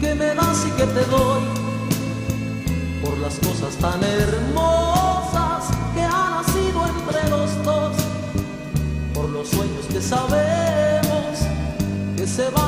Que me das y que te doy, por las cosas tan hermosas que han nacido entre los dos, por los sueños que sabemos que se van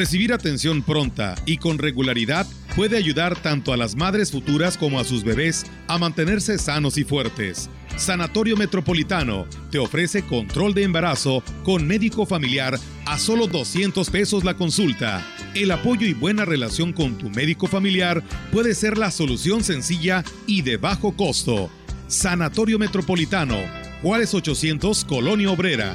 Recibir atención pronta y con regularidad puede ayudar tanto a las madres futuras como a sus bebés a mantenerse sanos y fuertes. Sanatorio Metropolitano te ofrece control de embarazo con médico familiar a solo 200 pesos la consulta. El apoyo y buena relación con tu médico familiar puede ser la solución sencilla y de bajo costo. Sanatorio Metropolitano, Juárez 800, Colonia Obrera.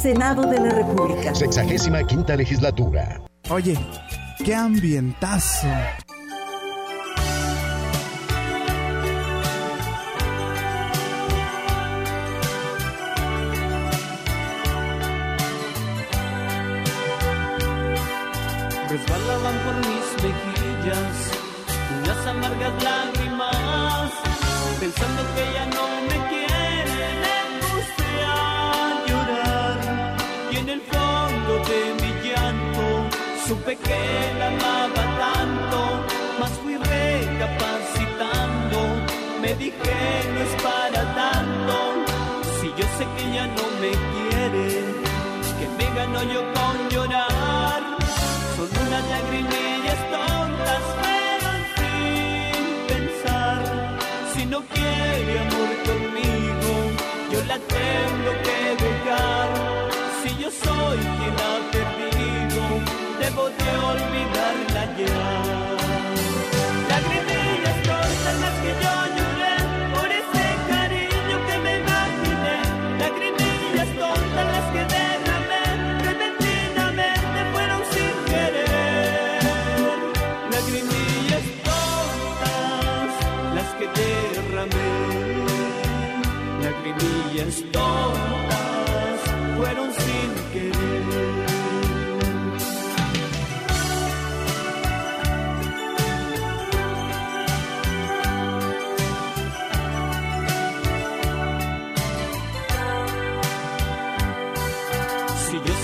Senado de la República. Sexagésima quinta legislatura. Oye, qué ambientazo. Resbalaban por mis mejillas unas amargas lágrimas, pensando que ya no de mi llanto supe que la amaba tanto, mas fui recapacitando, me dije no es para tanto, si yo sé que ya no me quiere, que me ganó yo con llorar, son unas lagrimillas tontas, pero sin pensar, si no quiere amor conmigo, yo la tengo que dejar, soy quien ha perdido, debo de olvidarla ya. Lagrimillas tontas las que yo lloré, por ese cariño que me imaginé, lagrimillas tontas las que derramé, repentinamente fueron sin querer. Lagrimillas tontas las que derramé, lagrimillas querer. Si yo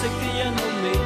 sé que ya no me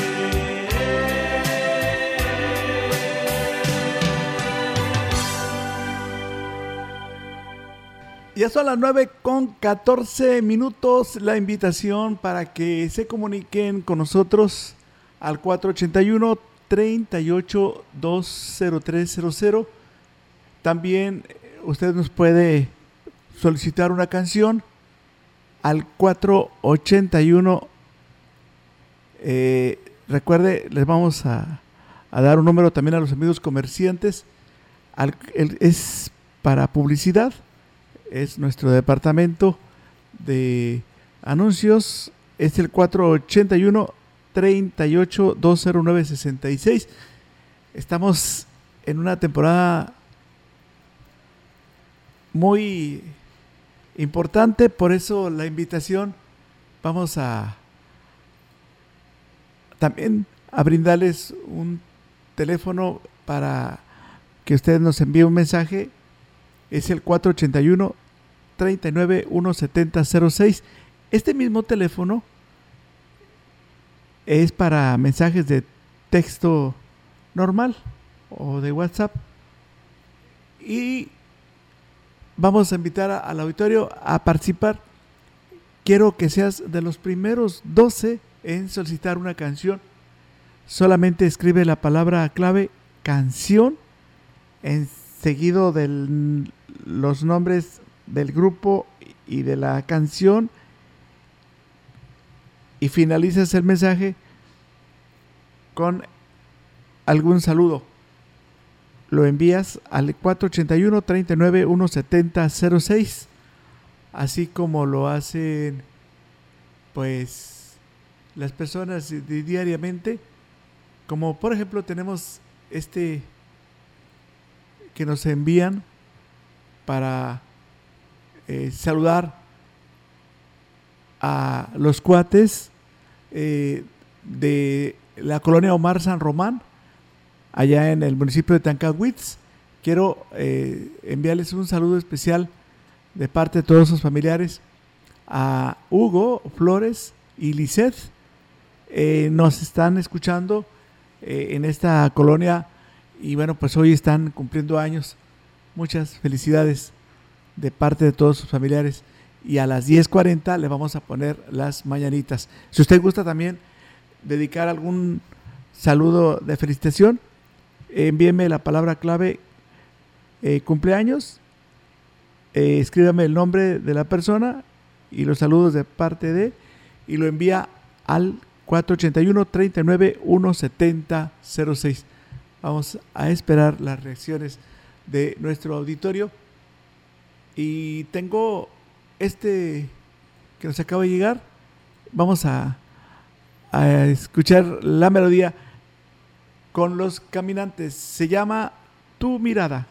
Ya son las 9 con 14 minutos. La invitación para que se comuniquen con nosotros al 481 38 20300. También eh, usted nos puede solicitar una canción al 481. Eh, recuerde, les vamos a, dar un número también a los amigos comerciantes. Es para publicidad es nuestro departamento de anuncios. Es el 481 38 209 66. Estamos en una temporada muy importante, por eso la invitación vamos a también a brindarles un teléfono para que ustedes nos envíen un mensaje es el 481 39 17006. Este mismo teléfono es para mensajes de texto normal o de WhatsApp. Y vamos a invitar al auditorio a participar. Quiero que seas de los primeros 12 en solicitar una canción. Solamente escribe la palabra clave canción en seguido de los nombres del grupo y de la canción. Y finalizas el mensaje con algún saludo. Lo envías al 481 39 170 06 así como lo hacen pues las personas diariamente, como por ejemplo tenemos este que nos envían para eh, saludar a los cuates eh, de la colonia Omar San Román, allá en el municipio de Tancagüitz. Quiero eh, enviarles un saludo especial de parte de todos sus familiares a Hugo Flores y Lisset. nos están escuchando en esta colonia y bueno, pues hoy están cumpliendo años. Muchas felicidades de parte de todos sus familiares. Y a las 10.40 le vamos a poner las mañanitas. Si usted gusta también dedicar algún saludo de felicitación, envíeme la palabra clave eh, cumpleaños, eh, escríbame el nombre de la persona y los saludos de parte de, y lo envía al 481 39 170 06. Vamos a esperar las reacciones de nuestro auditorio. Y tengo este que nos acaba de llegar. Vamos a, escuchar la melodía con los caminantes. Se llama Tu mirada.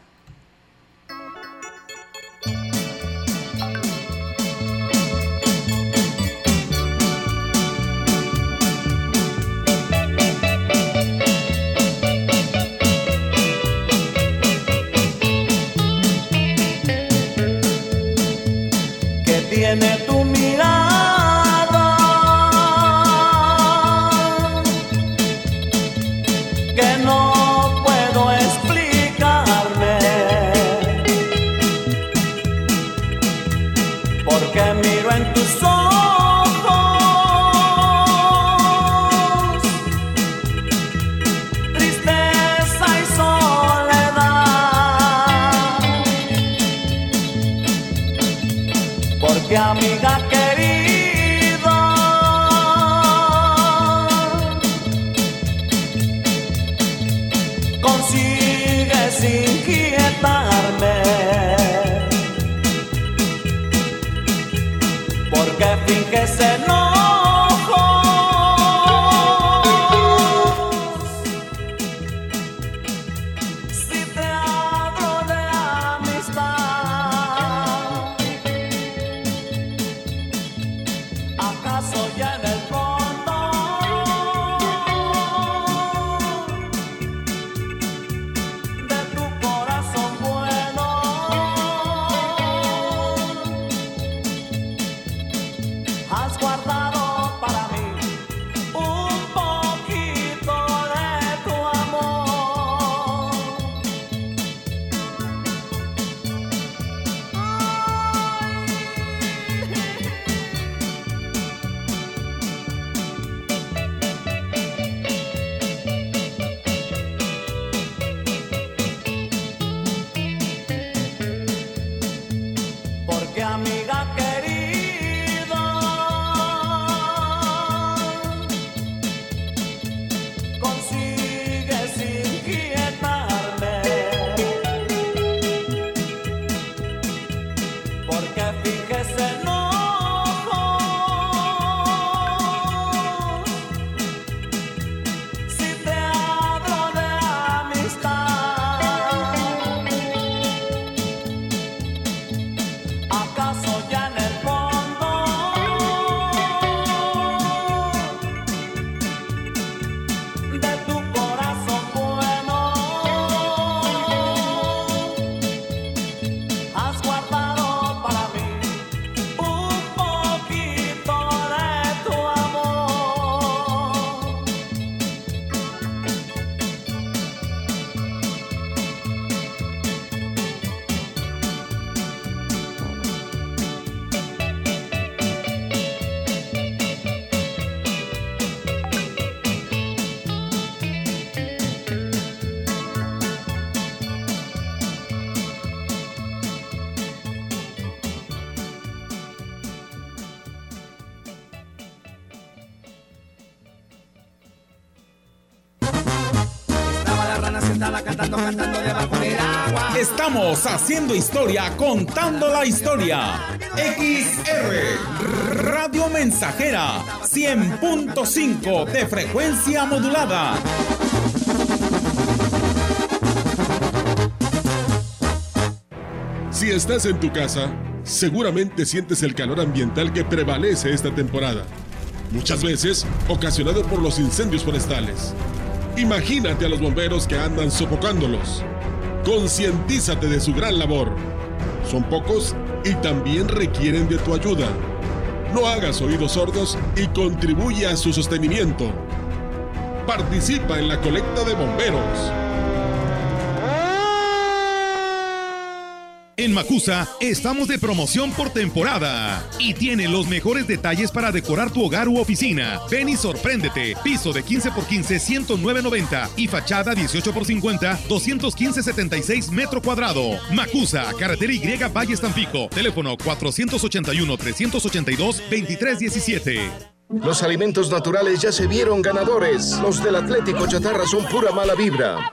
Tu Estamos haciendo historia, contando la historia. XR Radio Mensajera 100.5 de frecuencia modulada. Si estás en tu casa, seguramente sientes el calor ambiental que prevalece esta temporada, muchas veces ocasionado por los incendios forestales. Imagínate a los bomberos que andan sofocándolos. Concientízate de su gran labor. Son pocos y también requieren de tu ayuda. No hagas oídos sordos y contribuye a su sostenimiento. Participa en la colecta de bomberos. En Macusa estamos de promoción por temporada y tiene los mejores detalles para decorar tu hogar u oficina. Ven y sorpréndete. Piso de 15 x 15, 109.90 y fachada 18 x 50, 215.76 metro cuadrado. Macusa, carretera Y Valle Tampico. Teléfono 481-382-2317. Los alimentos naturales ya se vieron ganadores. Los del Atlético Chatarra son pura mala vibra.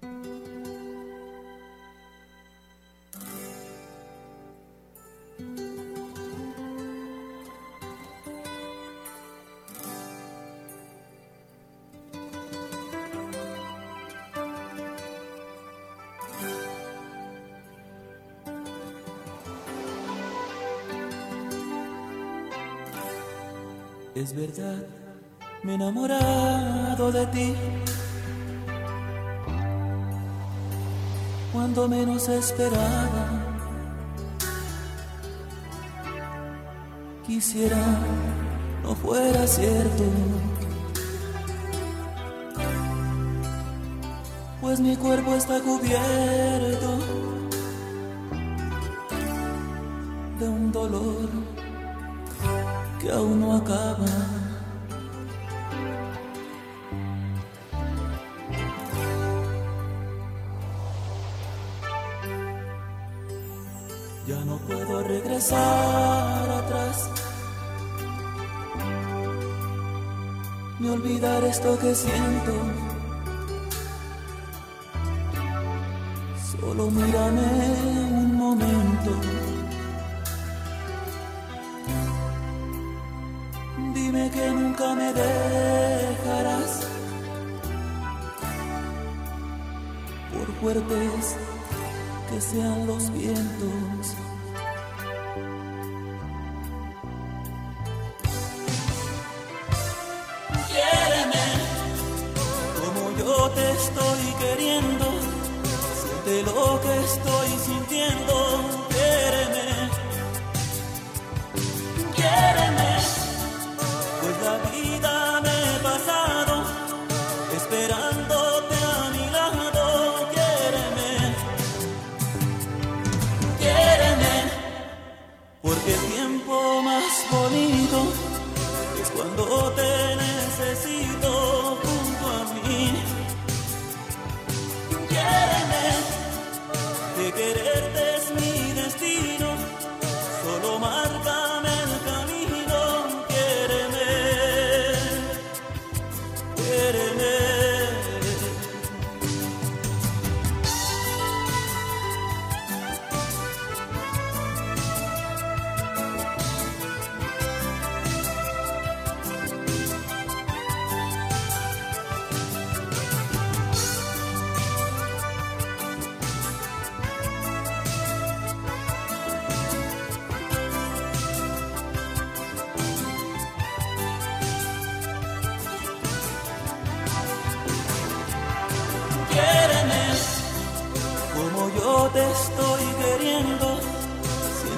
Es verdad, me he enamorado de ti. Cuando menos esperaba, quisiera no fuera cierto. Pues mi cuerpo está cubierto de un dolor que aún no acaba. Ya no puedo regresar atrás. Ni olvidar esto que siento. Solo mírame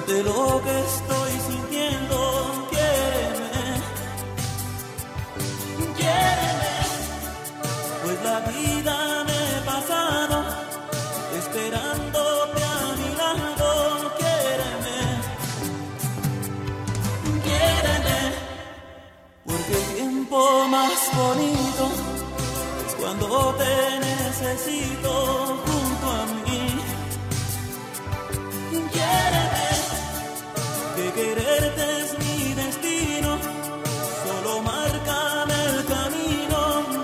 de lo que estoy sintiendo. Quiéreme, quiéreme, pues la vida me he pasado esperándote a. Quiéreme, quiéreme, porque el tiempo más bonito es cuando te necesito. Quererte es mi destino. Solo márcame el camino.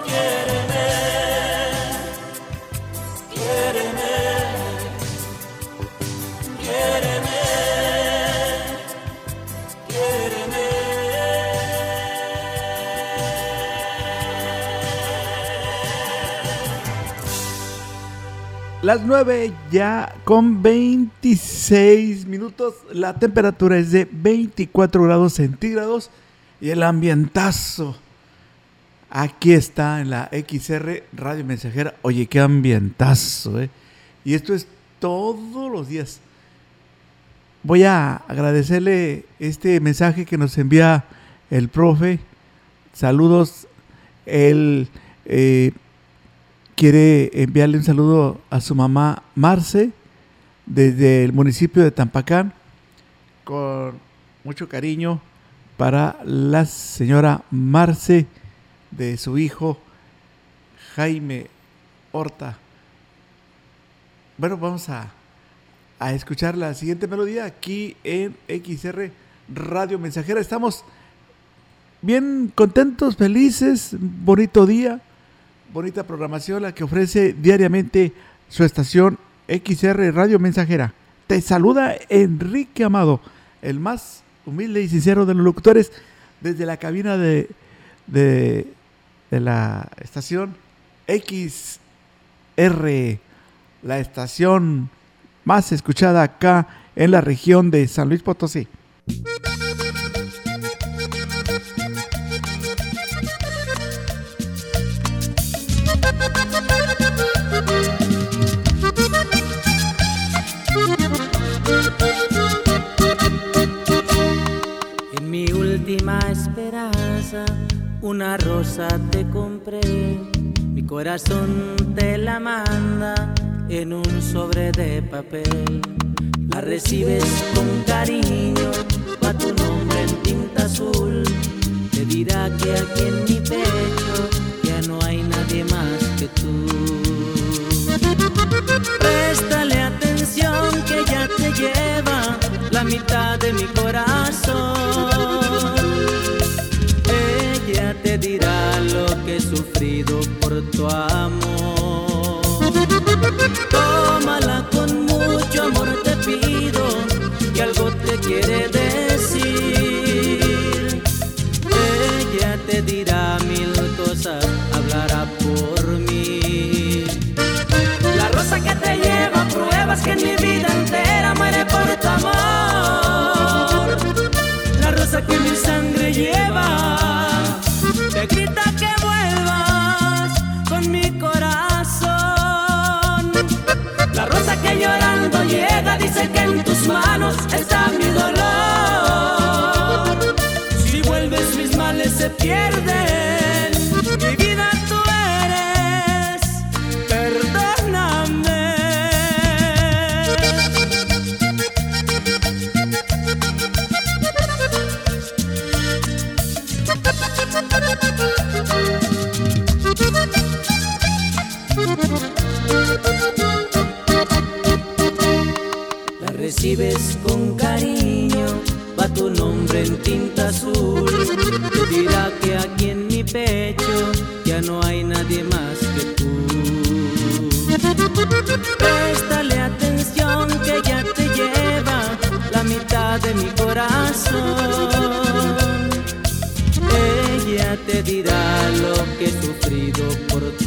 Quiéreme, quiéreme, quiéreme, quiéreme. Las 9 ya con 26 minutos. La temperatura es de 24 grados centígrados. Y el ambientazo. Aquí está en la XR Radio Mensajera. Oye, qué ambientazo, ¿eh? Y esto es todos los días. Voy a agradecerle este mensaje que nos envía el profe. Saludos. Él eh, quiere enviarle un saludo a su mamá Marce desde el municipio de Tampacán con mucho cariño para la señora Marce de su hijo Jaime Horta. Bueno, vamos a, a escuchar la siguiente melodía aquí en XR Radio Mensajera. Estamos bien contentos, felices, bonito día, bonita programación la que ofrece diariamente su estación XR Radio Mensajera. Te saluda Enrique Amado, el más humilde y sincero de los locutores, desde la cabina de, de, la estación XR, la estación más escuchada acá en la región de San Luis Potosí. Rosa te compré. Mi corazón te la manda en un sobre de papel. La recibes con cariño, va tu nombre en tinta azul. Te dirá que aquí en mi pecho ya no hay nadie más que tú. Préstale atención que ya te lleva la mitad de mi corazón. Te dirá lo que he sufrido por tu amor. Tómala con mucho amor, te pido que algo te quiere decir. Males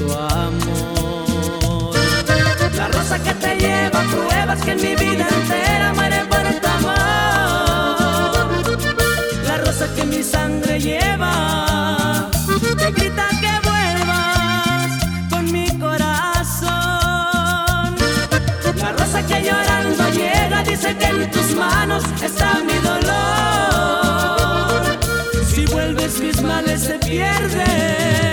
tu amor. La rosa que te lleva pruebas que en mi vida entera muere por tu amor. La rosa que mi sangre lleva te grita que vuelvas con mi corazón. La rosa que llorando llega dice que en tus manos está mi dolor. Si vuelves mis males se pierden.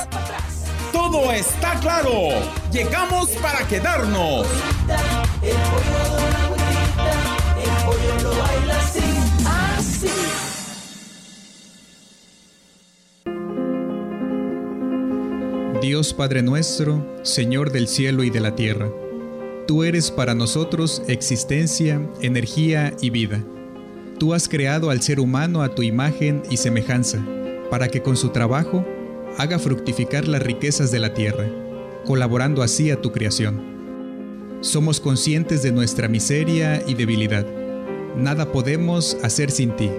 Todo está claro. Llegamos para quedarnos. Dios Padre nuestro, Señor del cielo y de la tierra Tú eres para nosotros existencia, energía y vida. Tú has creado al ser humano a tu imagen y semejanza, para que con su trabajo haga fructificar las riquezas de la tierra, colaborando así a tu creación. Somos conscientes de nuestra miseria y debilidad. Nada podemos hacer sin ti.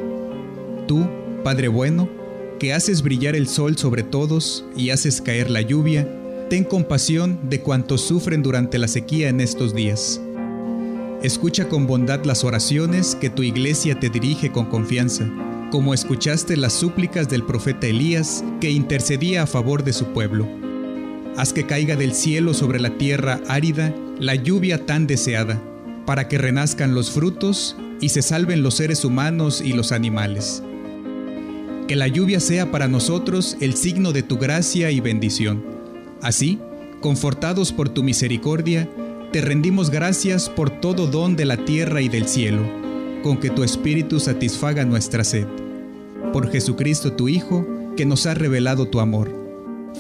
Tú, Padre bueno, que haces brillar el sol sobre todos y haces caer la lluvia, ten compasión de cuantos sufren durante la sequía en estos días. Escucha con bondad las oraciones que tu iglesia te dirige con confianza, como escuchaste las súplicas del profeta Elías que intercedía a favor de su pueblo. Haz que caiga del cielo sobre la tierra árida la lluvia tan deseada, para que renazcan los frutos y se salven los seres humanos y los animales. Que la lluvia sea para nosotros el signo de tu gracia y bendición Así, confortados por tu misericordia, te rendimos gracias por todo don de la tierra y del cielo, con que tu Espíritu satisfaga nuestra sed. Por Jesucristo tu Hijo, que nos ha revelado tu amor,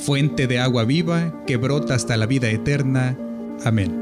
fuente de agua viva que brota hasta la vida eterna. Amén.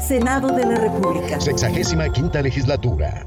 Senado de la República. Sexagésima quinta legislatura.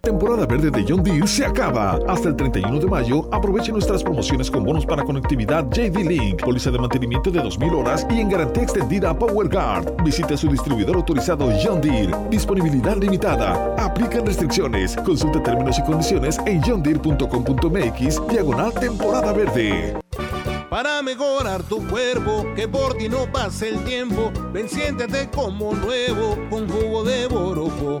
Temporada verde de John Deere se acaba. Hasta el 31 de mayo, aproveche nuestras promociones con bonos para conectividad JD Link, póliza de mantenimiento de 2.000 horas y en garantía extendida PowerGuard. Visite su distribuidor autorizado John Deere. Disponibilidad limitada. Aplican restricciones. Consulta términos y condiciones en johndeere.com.mx diagonal temporada verde. Para mejorar tu cuerpo, que por ti no pase el tiempo, ven siéntete como nuevo con jugo de borojo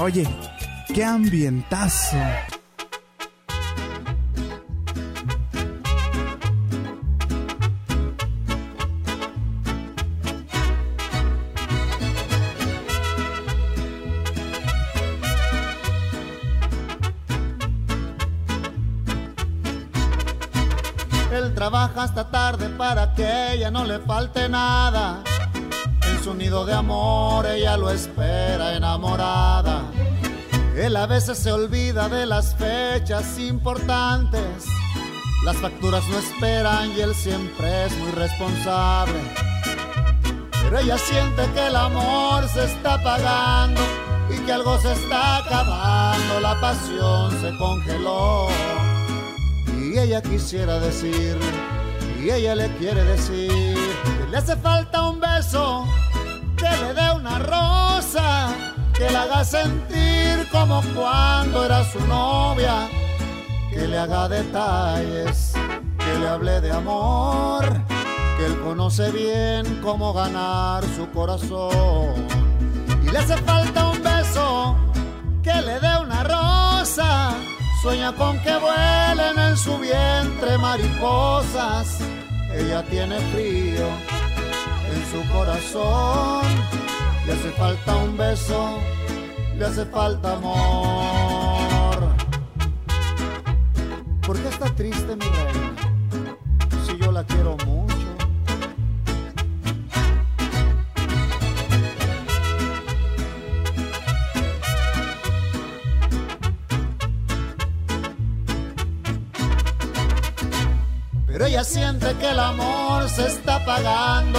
Oye, qué ambientazo. Él trabaja hasta tarde para que ella no le falte nada su nido de amor, ella lo espera enamorada. Él a veces se olvida de las fechas importantes. Las facturas no esperan y él siempre es muy responsable. Pero ella siente que el amor se está apagando y que algo se está acabando, la pasión se congeló. Y ella quisiera decir, y ella le quiere decir, que le hace falta un beso, que le dé una rosa, que le haga sentir como cuando era su novia, que le haga detalles, que le hable de amor, que él conoce bien cómo ganar su corazón. Y le hace falta un beso, que le dé una rosa, sueña con que vuelen en su vientre mariposas. Ella tiene frío en su corazón, le hace falta un beso, le hace falta amor. ¿Por qué está triste mi reina? Si yo la quiero mucho. Pero ella siente que el amor se está apagando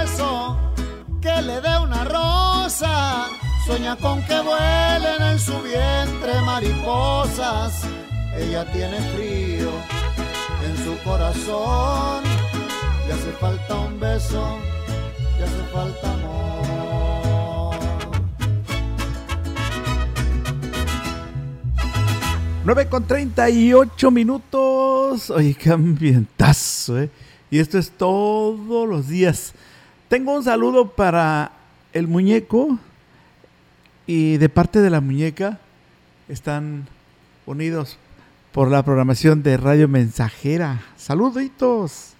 que le dé una rosa, sueña con que vuelen en su vientre mariposas. Ella tiene frío en su corazón, le hace falta un beso, le hace falta amor. 9 con 38 minutos. Oye, qué ambientazo, ¿eh? Y esto es todos los días. Tengo un saludo para el muñeco. Y de parte de la muñeca están unidos por la programación de Radio Mensajera. Saluditos.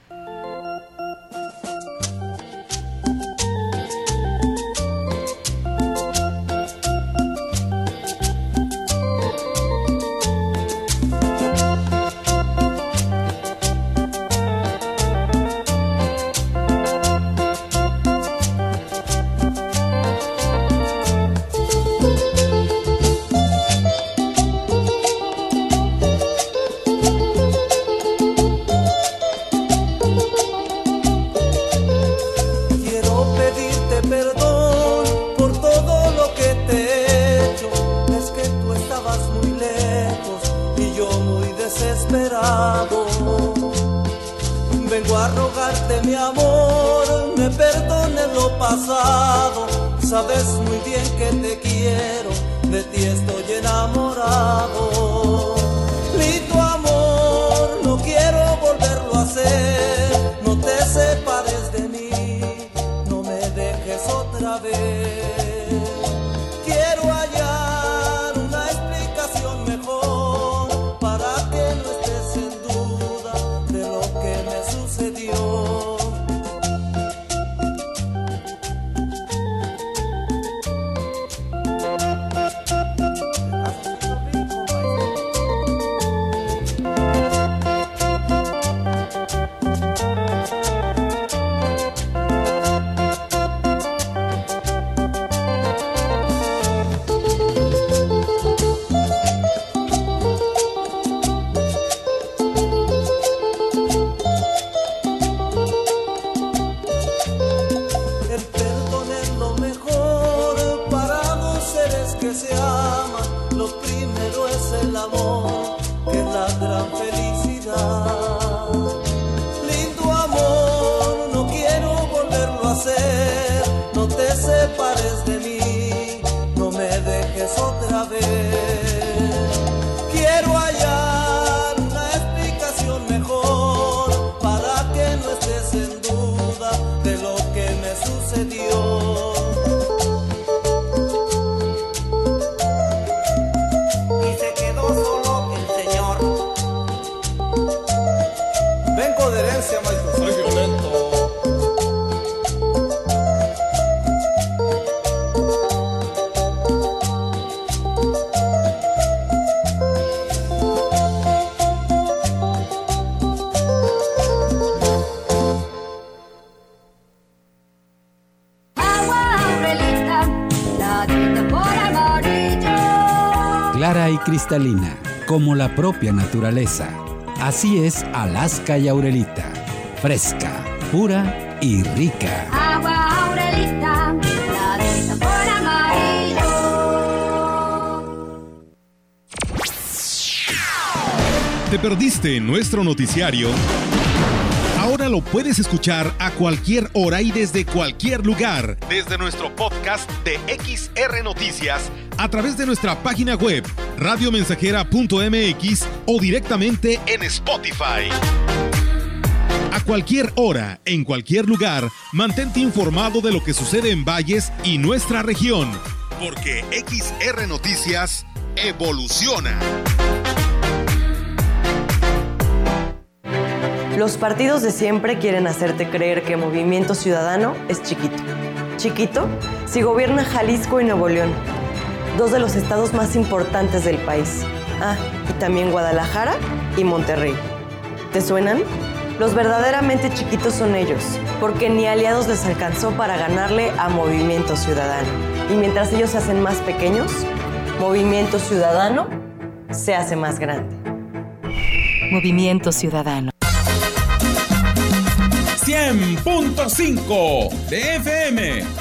No te separes cristalina, como la propia naturaleza. Así es Alaska y Aurelita. Fresca, pura y rica. Agua Aurelita, la de sabor amarillo. ¿Te perdiste nuestro noticiario? Ahora lo puedes escuchar a cualquier hora y desde cualquier lugar. Desde nuestro podcast de XR Noticias, a través de nuestra página web, radiomensajera.mx o directamente en Spotify. A cualquier hora, en cualquier lugar, mantente informado de lo que sucede en Valles y nuestra región. Porque XR Noticias evoluciona. Los partidos de siempre quieren hacerte creer que Movimiento Ciudadano es chiquito. Chiquito si gobierna Jalisco y Nuevo León, dos de los estados más importantes del país. Ah, y también Guadalajara y Monterrey. ¿Te suenan? Los verdaderamente chiquitos son ellos, porque ni aliados les alcanzó para ganarle a Movimiento Ciudadano. Y mientras ellos se hacen más pequeños, Movimiento Ciudadano se hace más grande. Movimiento Ciudadano. 100.5 de FM.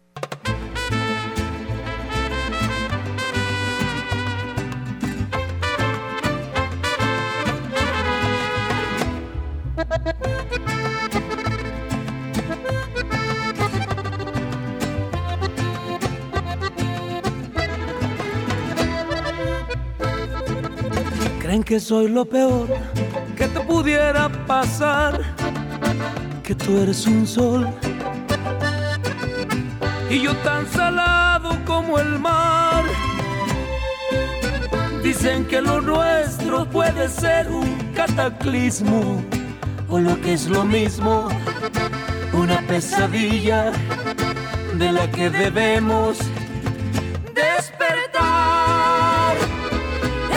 Creen que soy lo peor que te pudiera pasar, que tú eres un sol y yo tan salado como el mar. Dicen que lo nuestro puede ser un cataclismo o lo que es lo mismo, una pesadilla de la que debemos despertar.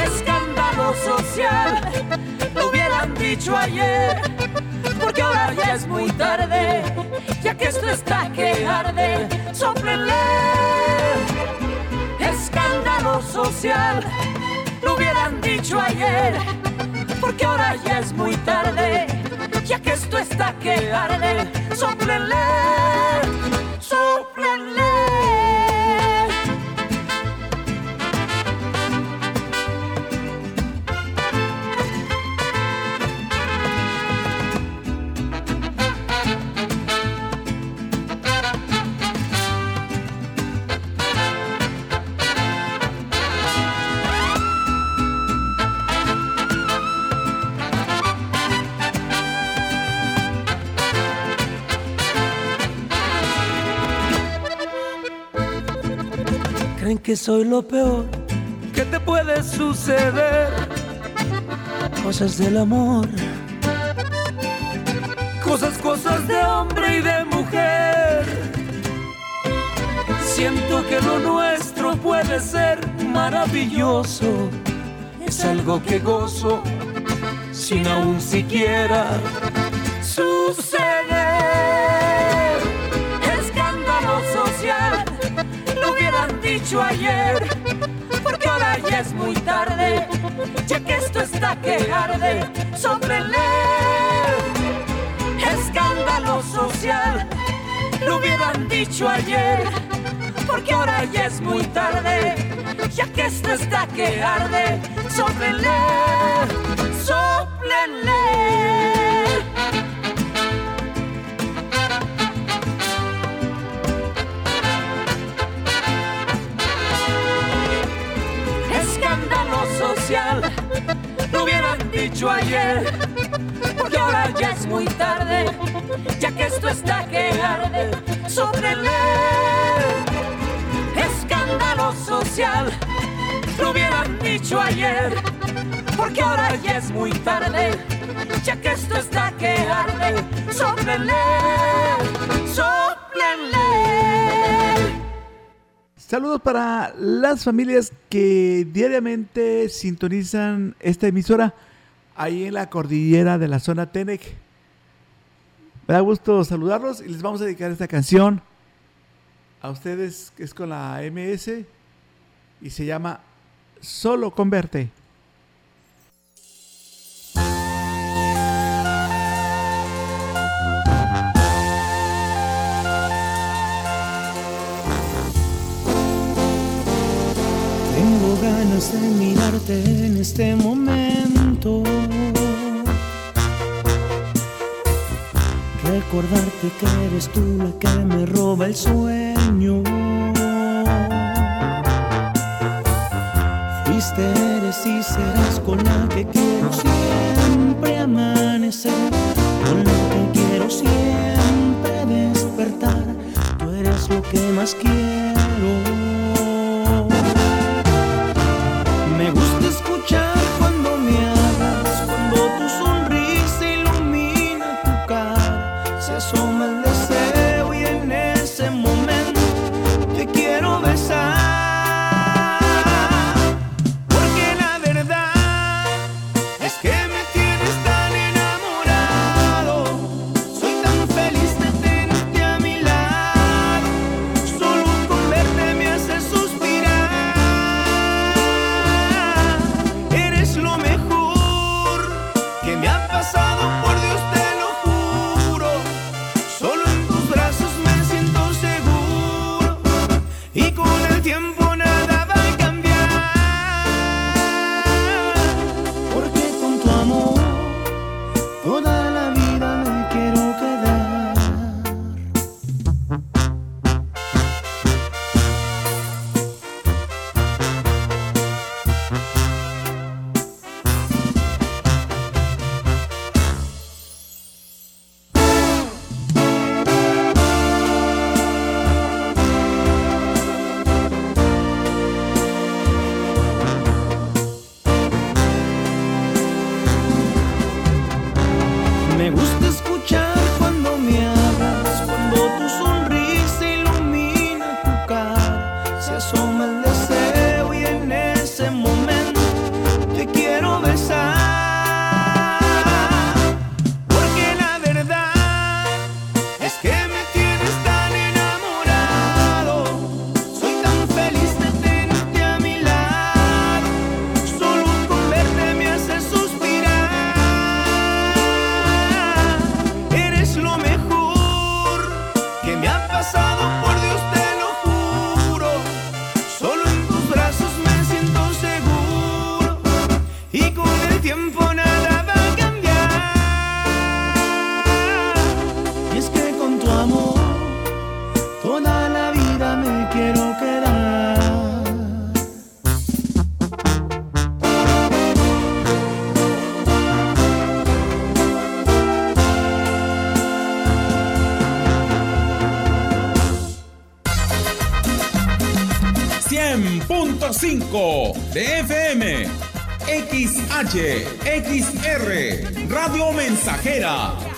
Escándalo social, lo hubieran dicho ayer, porque ahora ya es muy tarde, ya que esto está que arde, sóplenle. Escándalo social, lo hubieran dicho ayer, porque ahora ya es muy tarde, ya que esto está que arde, sóplenle, que soy lo peor que te puede suceder. Cosas del amor. Cosas, cosas de hombre y de mujer. Siento que lo nuestro puede ser maravilloso. Es algo que gozo sin aún siquiera dicho ayer, porque ahora ya es muy tarde, ya que esto está que arde, sóplenle. Escándalo social, lo hubieran dicho ayer, porque ahora ya es muy tarde, ya que esto está que arde, sóplenle. Escándalo social, lo hubieran dicho ayer, porque ahora ya es muy tarde, ya que esto está que arde, sóplenle. Escándalo social, lo hubieran dicho ayer, porque ahora ya es muy tarde, ya que esto está que arde, sóplenle, sóplenle. Saludos para las familias que diariamente sintonizan esta emisora ahí en la cordillera de la zona Tenec. Me da gusto saludarlos y les vamos a dedicar esta canción a ustedes que es con la MS y se llama Solo Converte. Ganas de mirarte en este momento. Recordarte que eres tú la que me roba el sueño. Fuiste, eres y serás con la que quiero siempre amanecer. Con la que quiero siempre despertar. Tú eres lo que más quiero.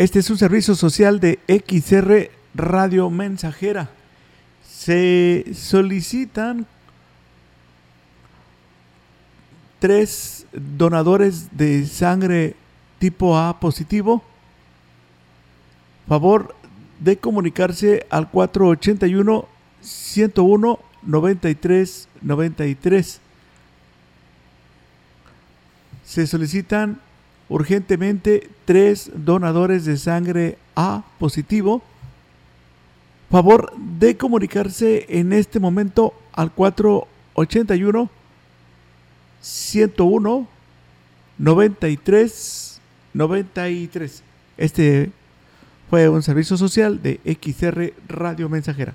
Este es un servicio social de XR Radio Mensajera. Se solicitan tres donadores de sangre tipo A positivo. Favor de comunicarse al 481 101 93 93. Se solicitan urgentemente tres donadores de sangre A positivo. Favor de comunicarse en este momento al 481 101 93 93. Este fue un servicio social de XR Radio Mensajera.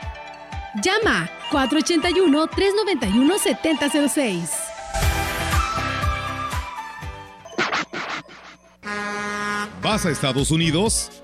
Llama 481-391-7006. ¿Vas a Estados Unidos?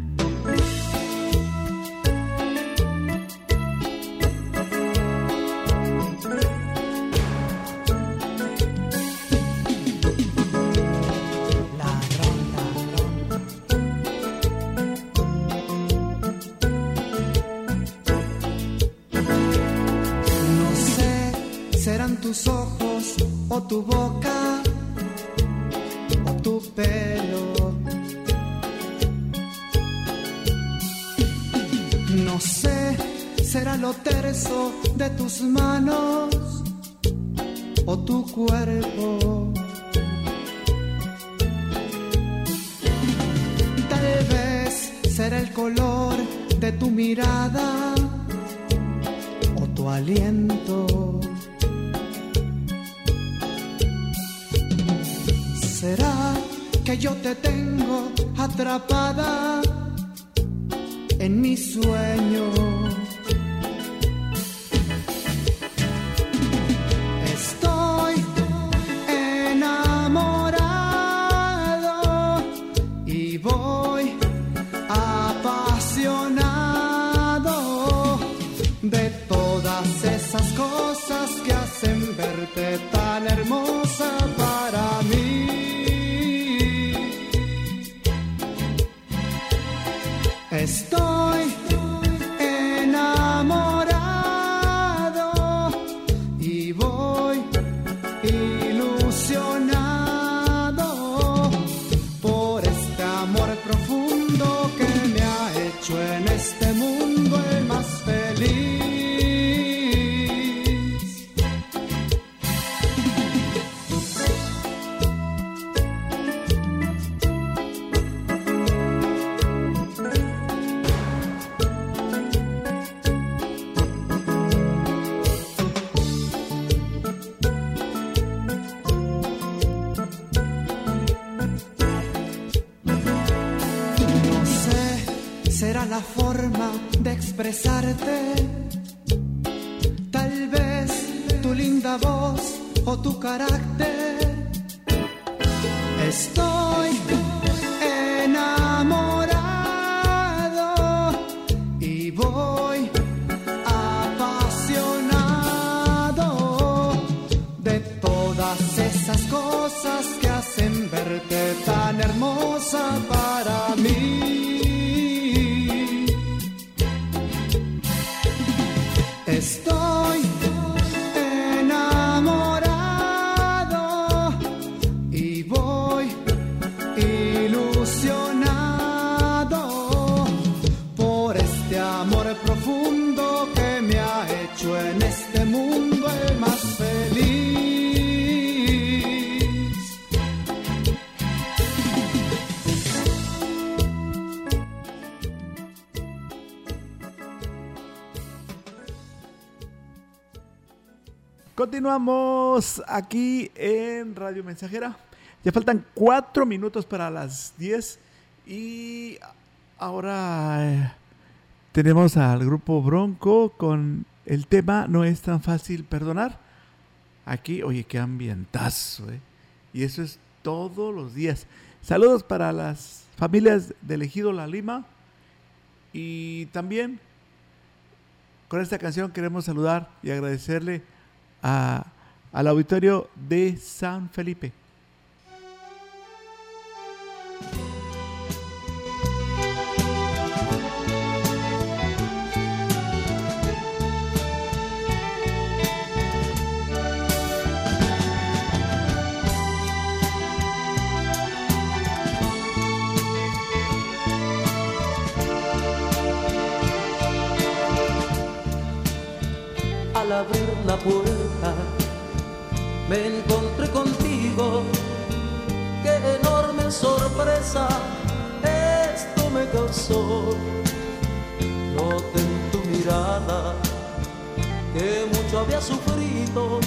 Estoy Continuamos aquí en Radio Mensajera. Ya faltan cuatro minutos para las 10 y ahora eh, tenemos al grupo Bronco con el tema No es tan fácil perdonar. Aquí, oye, qué ambientazo, ¿eh? Y eso es todos los días. Saludos para las familias del Ejido La Lima y también con esta canción queremos saludar y agradecerle a al auditorio de San Felipe. Al esto me causó. Noté en tu mirada que mucho había sufrido,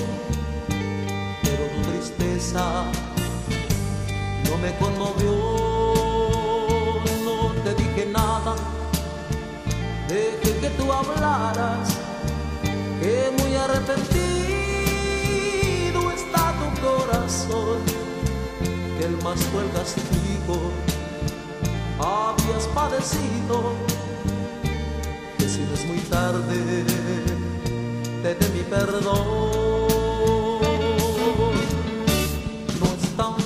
pero tu tristeza no me conmovió. No te dije nada, dejé que tú hablaras que muy arrepentido está tu corazón, el más cruel castigo habías padecido, que si no es muy tarde, te dé mi perdón. No es tan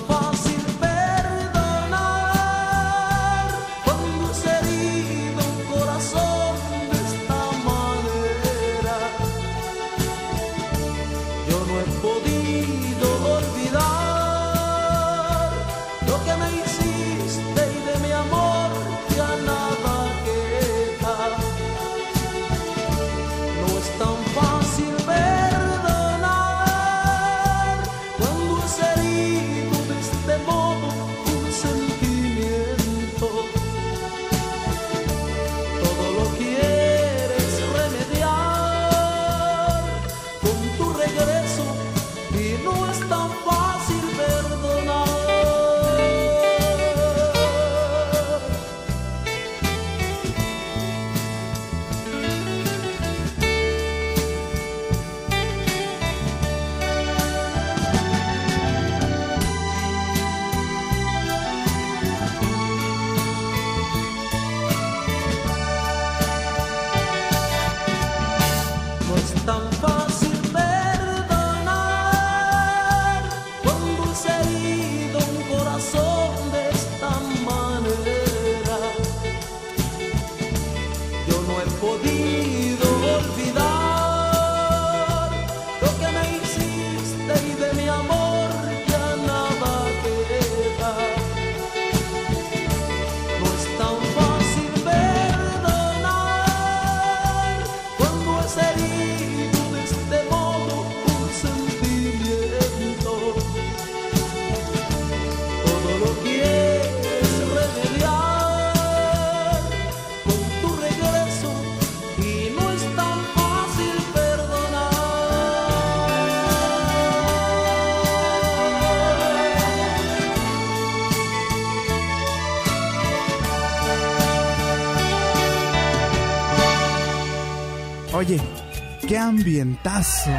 ambientazo.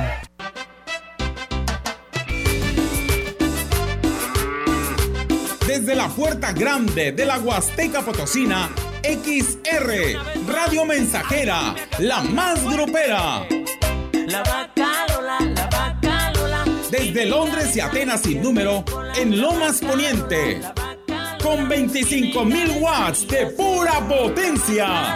Desde la puerta grande de la Huasteca Potosina, XR, Radio Mensajera, la más grupera. La vaca Lola, la vaca Lola. Desde Londres y Atenas sin número, en Lomas Poniente. Con 25.000 watts de pura potencia.